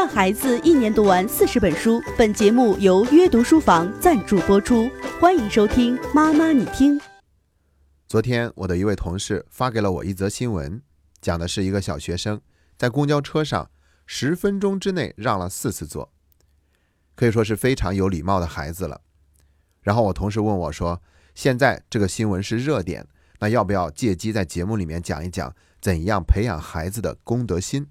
让孩子一年读完四十本书。本节目由约读书房赞助播出，欢迎收听《妈妈你听》。昨天，我的一位同事发给了我一则新闻，讲的是一个小学生在公交车上十分钟之内让了四次座，可以说是非常有礼貌的孩子了。然后我同事问我说：“现在这个新闻是热点，那要不要借机在节目里面讲一讲怎样培养孩子的公德心？”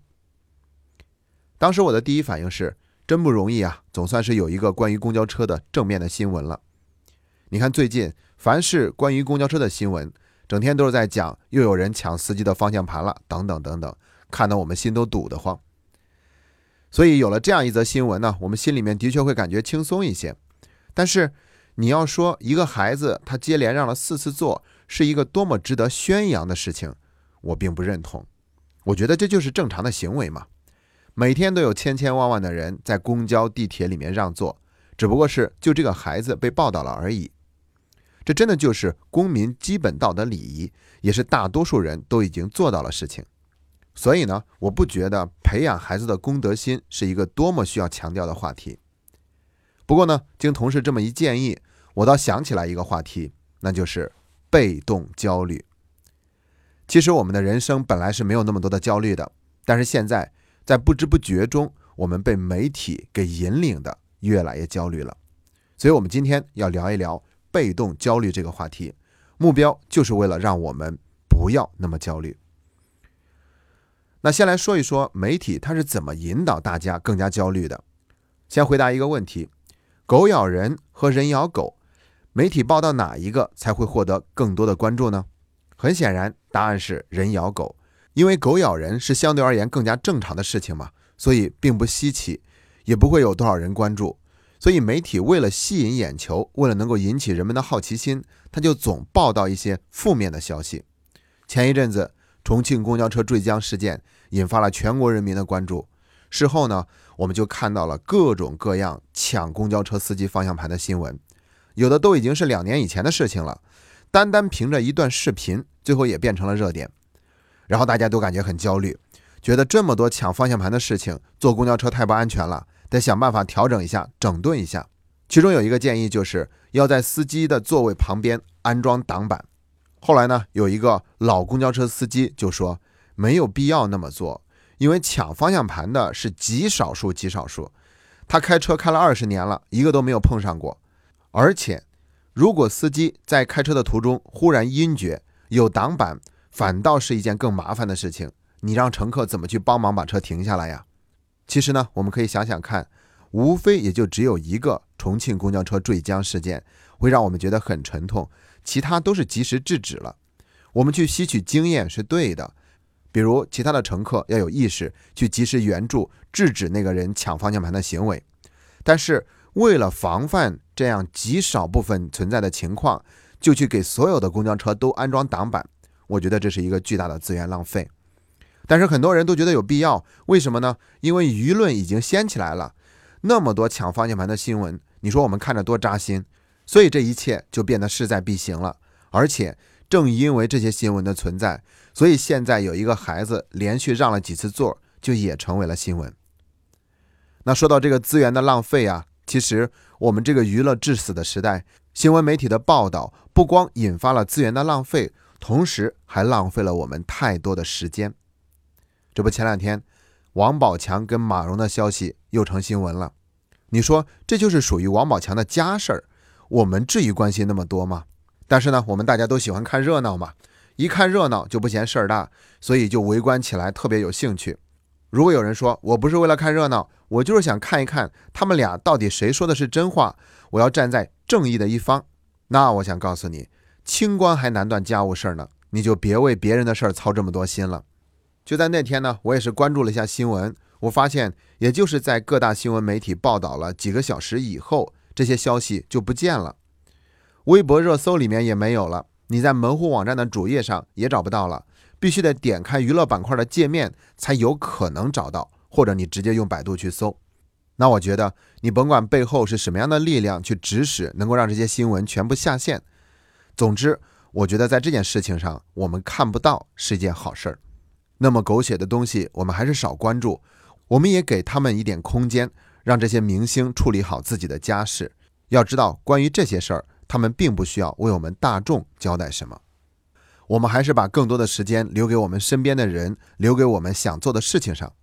当时我的第一反应是：真不容易啊，总算是有一个关于公交车的正面的新闻了。你看最近。凡是关于公交车的新闻，整天都是在讲又有人抢司机的方向盘了，等等等等，看得我们心都堵得慌。所以有了这样一则新闻呢，我们心里面的确会感觉轻松一些。但是你要说一个孩子他接连让了四次座，是一个多么值得宣扬的事情，我并不认同。我觉得这就是正常的行为嘛。每天都有千千万万的人在公交、地铁里面让座，只不过是就这个孩子被报道了而已。这真的就是公民基本道德礼仪，也是大多数人都已经做到了事情。所以呢，我不觉得培养孩子的公德心是一个多么需要强调的话题。不过呢，经同事这么一建议，我倒想起来一个话题，那就是被动焦虑。其实我们的人生本来是没有那么多的焦虑的，但是现在在不知不觉中，我们被媒体给引领的越来越焦虑了。所以，我们今天要聊一聊。被动焦虑这个话题，目标就是为了让我们不要那么焦虑。那先来说一说媒体它是怎么引导大家更加焦虑的。先回答一个问题：狗咬人和人咬狗，媒体报道哪一个才会获得更多的关注呢？很显然，答案是人咬狗，因为狗咬人是相对而言更加正常的事情嘛，所以并不稀奇，也不会有多少人关注。所以媒体为了吸引眼球，为了能够引起人们的好奇心，他就总报道一些负面的消息。前一阵子，重庆公交车坠江事件引发了全国人民的关注。事后呢，我们就看到了各种各样抢公交车司机方向盘的新闻，有的都已经是两年以前的事情了。单单凭着一段视频，最后也变成了热点，然后大家都感觉很焦虑，觉得这么多抢方向盘的事情，坐公交车太不安全了。得想办法调整一下，整顿一下。其中有一个建议，就是要在司机的座位旁边安装挡板。后来呢，有一个老公交车司机就说，没有必要那么做，因为抢方向盘的是极少数极少数。他开车开了二十年了，一个都没有碰上过。而且，如果司机在开车的途中忽然晕厥，有挡板反倒是一件更麻烦的事情。你让乘客怎么去帮忙把车停下来呀？其实呢，我们可以想想看，无非也就只有一个重庆公交车坠江事件会让我们觉得很沉痛，其他都是及时制止了。我们去吸取经验是对的，比如其他的乘客要有意识去及时援助制止那个人抢方向盘的行为。但是为了防范这样极少部分存在的情况，就去给所有的公交车都安装挡板，我觉得这是一个巨大的资源浪费。但是很多人都觉得有必要，为什么呢？因为舆论已经掀起来了，那么多抢方向盘的新闻，你说我们看着多扎心，所以这一切就变得势在必行了。而且正因为这些新闻的存在，所以现在有一个孩子连续让了几次座，就也成为了新闻。那说到这个资源的浪费啊，其实我们这个娱乐致死的时代，新闻媒体的报道不光引发了资源的浪费，同时还浪费了我们太多的时间。这不，前两天王宝强跟马蓉的消息又成新闻了。你说这就是属于王宝强的家事儿，我们至于关心那么多吗？但是呢，我们大家都喜欢看热闹嘛，一看热闹就不嫌事儿大，所以就围观起来特别有兴趣。如果有人说我不是为了看热闹，我就是想看一看他们俩到底谁说的是真话，我要站在正义的一方，那我想告诉你，清官还难断家务事儿呢，你就别为别人的事儿操这么多心了。就在那天呢，我也是关注了一下新闻，我发现，也就是在各大新闻媒体报道了几个小时以后，这些消息就不见了，微博热搜里面也没有了，你在门户网站的主页上也找不到了，必须得点开娱乐板块的界面才有可能找到，或者你直接用百度去搜。那我觉得，你甭管背后是什么样的力量去指使，能够让这些新闻全部下线。总之，我觉得在这件事情上，我们看不到是一件好事儿。那么狗血的东西，我们还是少关注。我们也给他们一点空间，让这些明星处理好自己的家事。要知道，关于这些事儿，他们并不需要为我们大众交代什么。我们还是把更多的时间留给我们身边的人，留给我们想做的事情上。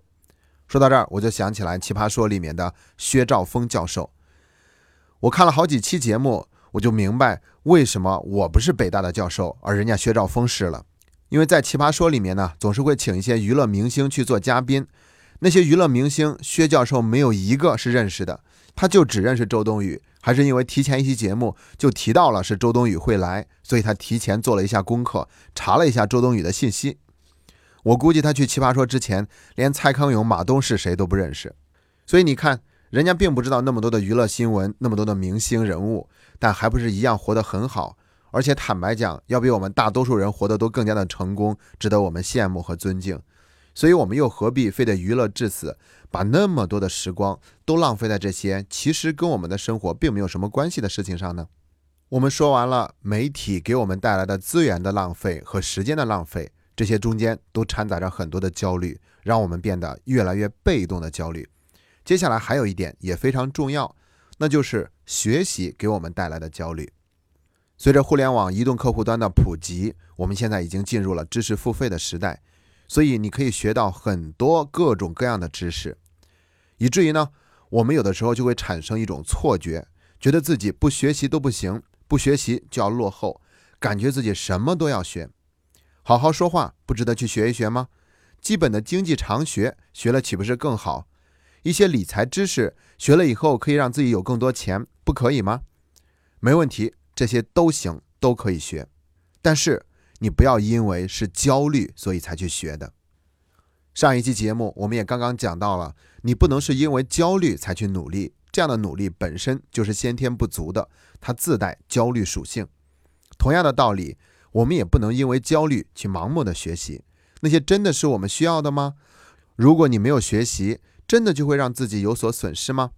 说到这儿，我就想起来《奇葩说》里面的薛兆丰教授。我看了好几期节目，我就明白为什么我不是北大的教授，而人家薛兆丰是了。因为在《奇葩说》里面呢，总是会请一些娱乐明星去做嘉宾，那些娱乐明星薛教授没有一个是认识的，他就只认识周冬雨。还是因为提前一期节目就提到了是周冬雨会来，所以他提前做了一下功课，查了一下周冬雨的信息。我估计他去奇葩说之前，连蔡康永、马东是谁都不认识。所以你看，人家并不知道那么多的娱乐新闻，那么多的明星人物，但还不是一样活得很好。而且坦白讲，要比我们大多数人活得都更加的成功，值得我们羡慕和尊敬。所以，我们又何必非得娱乐至死，把那么多的时光都浪费在这些其实跟我们的生活并没有什么关系的事情上呢？我们说完了媒体给我们带来的资源的浪费和时间的浪费，这些中间都掺杂着很多的焦虑，让我们变得越来越被动的焦虑。接下来还有一点也非常重要，那就是学习给我们带来的焦虑。随着互联网移动客户端的普及，我们现在已经进入了知识付费的时代。所以你可以学到很多各种各样的知识，以至于呢，我们有的时候就会产生一种错觉，觉得自己不学习都不行，不学习就要落后，感觉自己什么都要学。好好说话不值得去学一学吗？基本的经济常学学了岂不是更好？一些理财知识学了以后可以让自己有更多钱，不可以吗？没问题，这些都行，都可以学，但是。你不要因为是焦虑，所以才去学的。上一期节目我们也刚刚讲到了，你不能是因为焦虑才去努力，这样的努力本身就是先天不足的，它自带焦虑属性。同样的道理，我们也不能因为焦虑去盲目的学习，那些真的是我们需要的吗？如果你没有学习，真的就会让自己有所损失吗？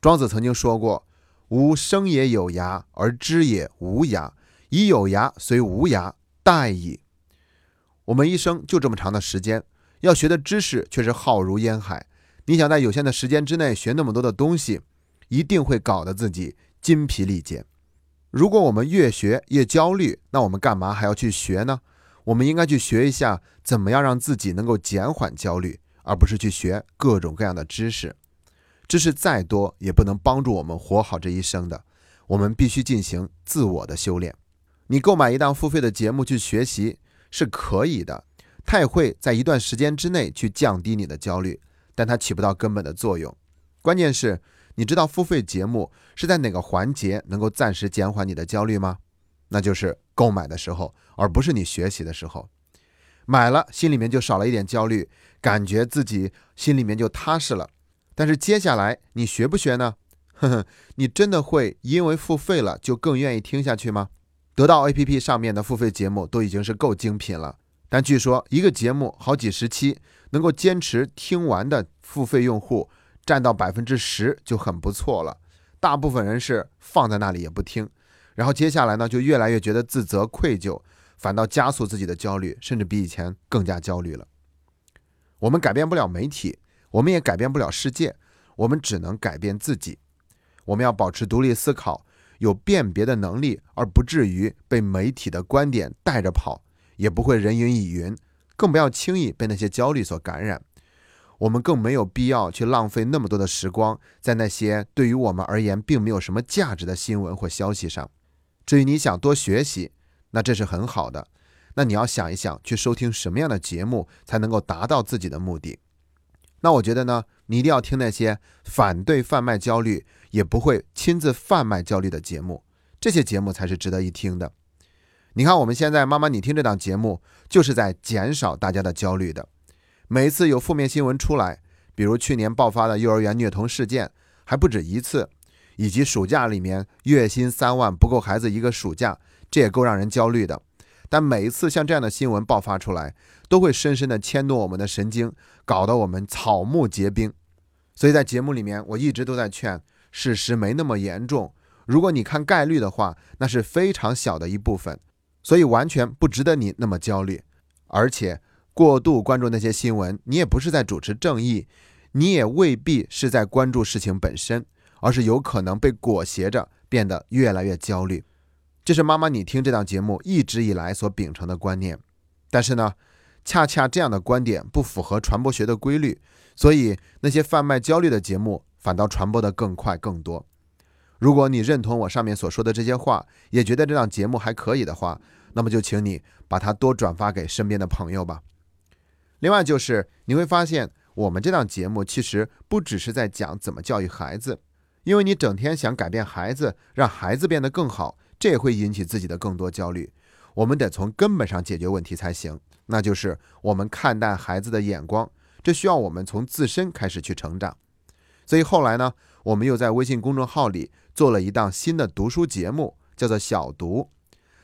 庄子曾经说过：“吾生也有涯，而知也无涯。”以有涯随无涯，殆矣。我们一生就这么长的时间，要学的知识却是浩如烟海。你想在有限的时间之内学那么多的东西，一定会搞得自己筋疲力竭。如果我们越学越焦虑，那我们干嘛还要去学呢？我们应该去学一下怎么样让自己能够减缓焦虑，而不是去学各种各样的知识。知识再多也不能帮助我们活好这一生的，我们必须进行自我的修炼。你购买一档付费的节目去学习是可以的，它也会在一段时间之内去降低你的焦虑，但它起不到根本的作用。关键是，你知道付费节目是在哪个环节能够暂时减缓你的焦虑吗？那就是购买的时候，而不是你学习的时候。买了，心里面就少了一点焦虑，感觉自己心里面就踏实了。但是接下来你学不学呢？呵呵，你真的会因为付费了就更愿意听下去吗？得到 APP 上面的付费节目都已经是够精品了，但据说一个节目好几十期能够坚持听完的付费用户占到百分之十就很不错了。大部分人是放在那里也不听，然后接下来呢就越来越觉得自责愧疚，反倒加速自己的焦虑，甚至比以前更加焦虑了。我们改变不了媒体，我们也改变不了世界，我们只能改变自己。我们要保持独立思考。有辨别的能力，而不至于被媒体的观点带着跑，也不会人云亦云，更不要轻易被那些焦虑所感染。我们更没有必要去浪费那么多的时光在那些对于我们而言并没有什么价值的新闻或消息上。至于你想多学习，那这是很好的。那你要想一想，去收听什么样的节目才能够达到自己的目的。那我觉得呢，你一定要听那些反对贩卖焦虑，也不会亲自贩卖焦虑的节目，这些节目才是值得一听的。你看，我们现在妈妈你听这档节目，就是在减少大家的焦虑的。每一次有负面新闻出来，比如去年爆发的幼儿园虐童事件，还不止一次，以及暑假里面月薪三万不够孩子一个暑假，这也够让人焦虑的。但每一次像这样的新闻爆发出来，都会深深地牵动我们的神经，搞得我们草木皆兵。所以在节目里面，我一直都在劝，事实没那么严重。如果你看概率的话，那是非常小的一部分，所以完全不值得你那么焦虑。而且过度关注那些新闻，你也不是在主持正义，你也未必是在关注事情本身，而是有可能被裹挟着变得越来越焦虑。这是妈妈你听这档节目一直以来所秉承的观念。但是呢，恰恰这样的观点不符合传播学的规律，所以那些贩卖焦虑的节目反倒传播的更快更多。如果你认同我上面所说的这些话，也觉得这档节目还可以的话，那么就请你把它多转发给身边的朋友吧。另外就是你会发现，我们这档节目其实不只是在讲怎么教育孩子，因为你整天想改变孩子，让孩子变得更好，这也会引起自己的更多焦虑。我们得从根本上解决问题才行，那就是我们看待孩子的眼光，这需要我们从自身开始去成长。所以后来呢，我们又在微信公众号里做了一档新的读书节目，叫做小读。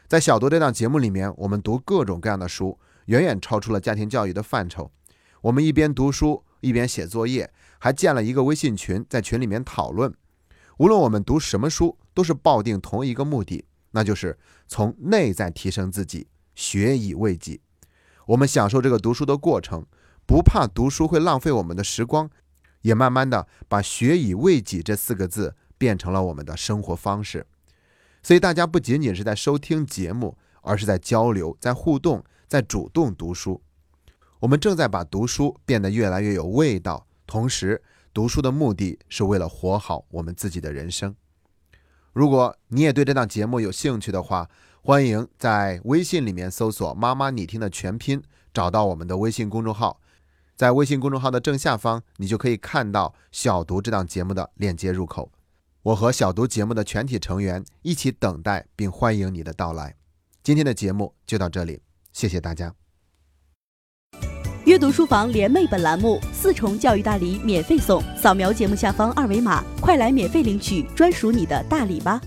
在小读这档节目里面，我们读各种各样的书。远远超出了家庭教育的范畴。我们一边读书一边写作业，还建了一个微信群，在群里面讨论。无论我们读什么书，都是抱定同一个目的，那就是从内在提升自己，学以为己。我们享受这个读书的过程，不怕读书会浪费我们的时光，也慢慢的把“学以为己”这四个字变成了我们的生活方式。所以大家不仅仅是在收听节目，而是在交流，在互动。在主动读书，我们正在把读书变得越来越有味道。同时，读书的目的是为了活好我们自己的人生。如果你也对这档节目有兴趣的话，欢迎在微信里面搜索“妈妈你听”的全拼，找到我们的微信公众号。在微信公众号的正下方，你就可以看到小读这档节目的链接入口。我和小读节目的全体成员一起等待并欢迎你的到来。今天的节目就到这里。谢谢大家。阅读书房联袂本栏目四重教育大礼免费送，扫描节目下方二维码，快来免费领取专属你的大礼吧。